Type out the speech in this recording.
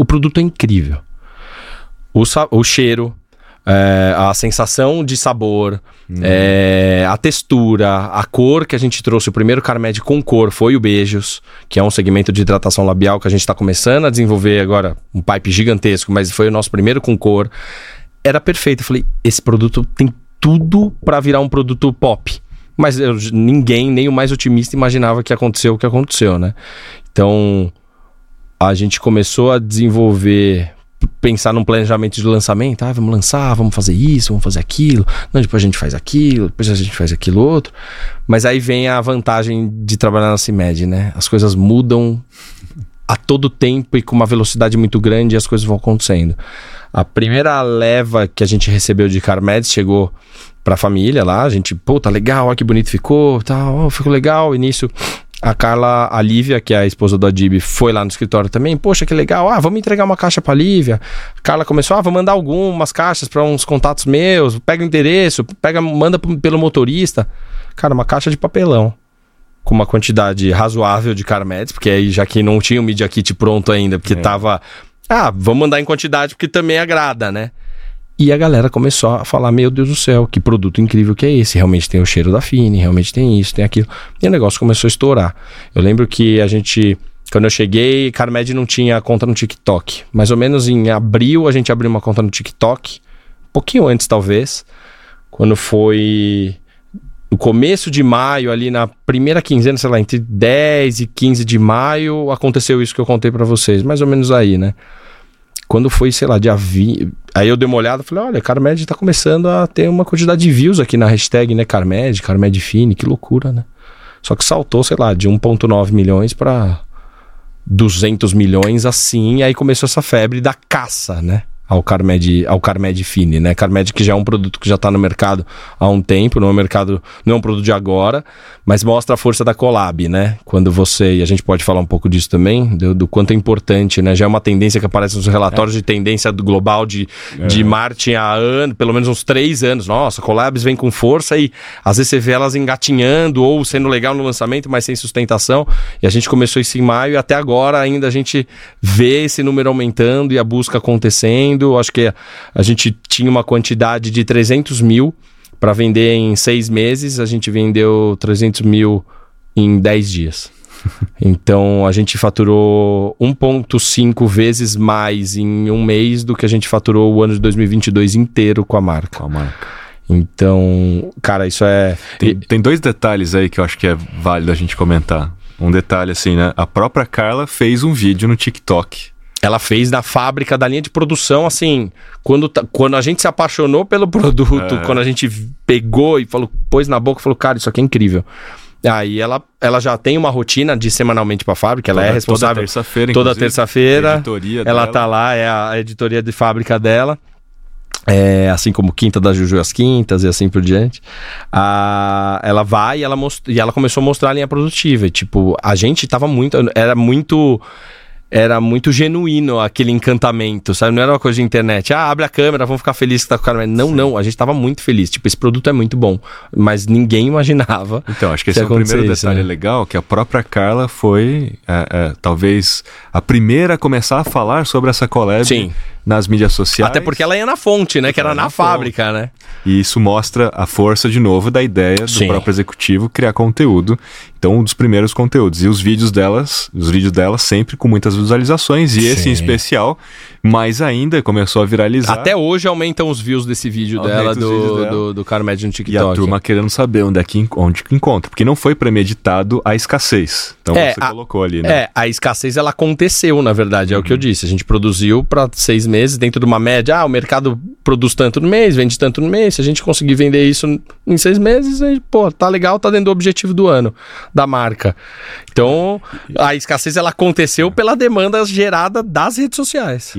O produto é incrível. O, o cheiro, é, a sensação de sabor, hum. é, a textura, a cor que a gente trouxe. O primeiro Carmed com cor foi o Beijos, que é um segmento de hidratação labial que a gente está começando a desenvolver agora, um pipe gigantesco, mas foi o nosso primeiro com cor. Era perfeito. Eu falei, esse produto tem tudo para virar um produto pop. Mas eu, ninguém, nem o mais otimista, imaginava que aconteceu o que aconteceu, né? Então, a gente começou a desenvolver pensar num planejamento de lançamento, ah, vamos lançar, vamos fazer isso, vamos fazer aquilo, não, depois a gente faz aquilo, depois a gente faz aquilo outro. Mas aí vem a vantagem de trabalhar na CIMED, né? As coisas mudam a todo tempo e com uma velocidade muito grande e as coisas vão acontecendo. A primeira leva que a gente recebeu de Carmed chegou pra família lá, a gente, pô, tá legal, olha que bonito ficou, tá, oh, ficou legal, início a Carla, a Lívia, que é a esposa do Adib, foi lá no escritório também. Poxa, que legal. Ah, vamos entregar uma caixa pra Lívia. A Carla começou, ah, vou mandar algumas caixas para uns contatos meus. Pega o endereço, pega, manda pelo motorista. Cara, uma caixa de papelão. Com uma quantidade razoável de Carmedes, porque aí já que não tinha o Media Kit pronto ainda, porque é. tava. Ah, vamos mandar em quantidade porque também agrada, né? E a galera começou a falar: Meu Deus do céu, que produto incrível que é esse? Realmente tem o cheiro da Fine, realmente tem isso, tem aquilo. E o negócio começou a estourar. Eu lembro que a gente. Quando eu cheguei, Carmed não tinha conta no TikTok. Mais ou menos em abril a gente abriu uma conta no TikTok. Um pouquinho antes, talvez. Quando foi no começo de maio, ali na primeira quinzena, sei lá, entre 10 e 15 de maio, aconteceu isso que eu contei para vocês. Mais ou menos aí, né? Quando foi, sei lá, dia 20. Aí eu dei uma olhada e falei: olha, Carmed tá começando a ter uma quantidade de views aqui na hashtag, né? Carmed, Carmed Fine, que loucura, né? Só que saltou, sei lá, de 1,9 milhões para 200 milhões assim. aí começou essa febre da caça, né? Ao Carmed, ao Carmed Fine, né? Carmed que já é um produto que já está no mercado há um tempo, não é um mercado, não é um produto de agora, mas mostra a força da collab, né? Quando você, e a gente pode falar um pouco disso também, do, do quanto é importante, né? Já é uma tendência que aparece nos relatórios é. de tendência global de, é. de marketing há anos, pelo menos uns três anos. Nossa, collabs vem com força e às vezes você vê elas engatinhando ou sendo legal no lançamento, mas sem sustentação. E a gente começou isso em maio e até agora ainda a gente vê esse número aumentando e a busca acontecendo acho que a gente tinha uma quantidade de 300 mil para vender em seis meses, a gente vendeu 300 mil em 10 dias. Então a gente faturou 1,5 vezes mais em um mês do que a gente faturou o ano de 2022 inteiro com a marca. Com a marca. Então, cara, isso é. Tem, tem dois detalhes aí que eu acho que é válido a gente comentar. Um detalhe assim, né? A própria Carla fez um vídeo no TikTok ela fez na fábrica da linha de produção, assim, quando, quando a gente se apaixonou pelo produto, é. quando a gente pegou e falou, pôs na boca, falou, cara, isso aqui é incrível. Aí ela, ela já tem uma rotina de semanalmente para a fábrica, ela é toda, é responsável toda terça-feira, toda terça-feira. Ela dela. tá lá, é a editoria de fábrica dela. É, assim como Quinta da Juju as Quintas e assim por diante. Ah, ela vai e ela, most... e ela começou a mostrar a linha produtiva. E, tipo, a gente tava muito. Era muito era muito genuíno aquele encantamento, sabe? Não era uma coisa de internet. Ah, abre a câmera, vamos ficar felizes que tá com o cara. Não, Sim. não, a gente tava muito feliz. Tipo, esse produto é muito bom. Mas ninguém imaginava. Então, acho que esse é o primeiro detalhe né? legal, que a própria Carla foi, é, é, talvez, a primeira a começar a falar sobre essa collab. Sim nas mídias sociais. Até porque ela ia na fonte, né? Que era na, na fábrica, né? E isso mostra a força, de novo, da ideia do Sim. próprio executivo criar conteúdo. Então, um dos primeiros conteúdos. E os vídeos delas, os vídeos delas sempre com muitas visualizações. E Sim. esse em especial, mais ainda, começou a viralizar. Até hoje aumentam os views desse vídeo Aumenta dela, do, dela. do, do Carmed no TikTok. E a turma querendo saber onde é que, onde que encontra. Porque não foi premeditado a escassez. Então é, você a, colocou ali, né? É, a escassez ela aconteceu, na verdade, é uhum. o que eu uhum. disse. A gente produziu para seis meses dentro de uma média. Ah, o mercado produz tanto no mês, vende tanto no mês. Se a gente conseguir vender isso em seis meses, aí, pô, tá legal, tá dentro do objetivo do ano, da marca. Então, a escassez ela aconteceu pela demanda gerada das redes sociais.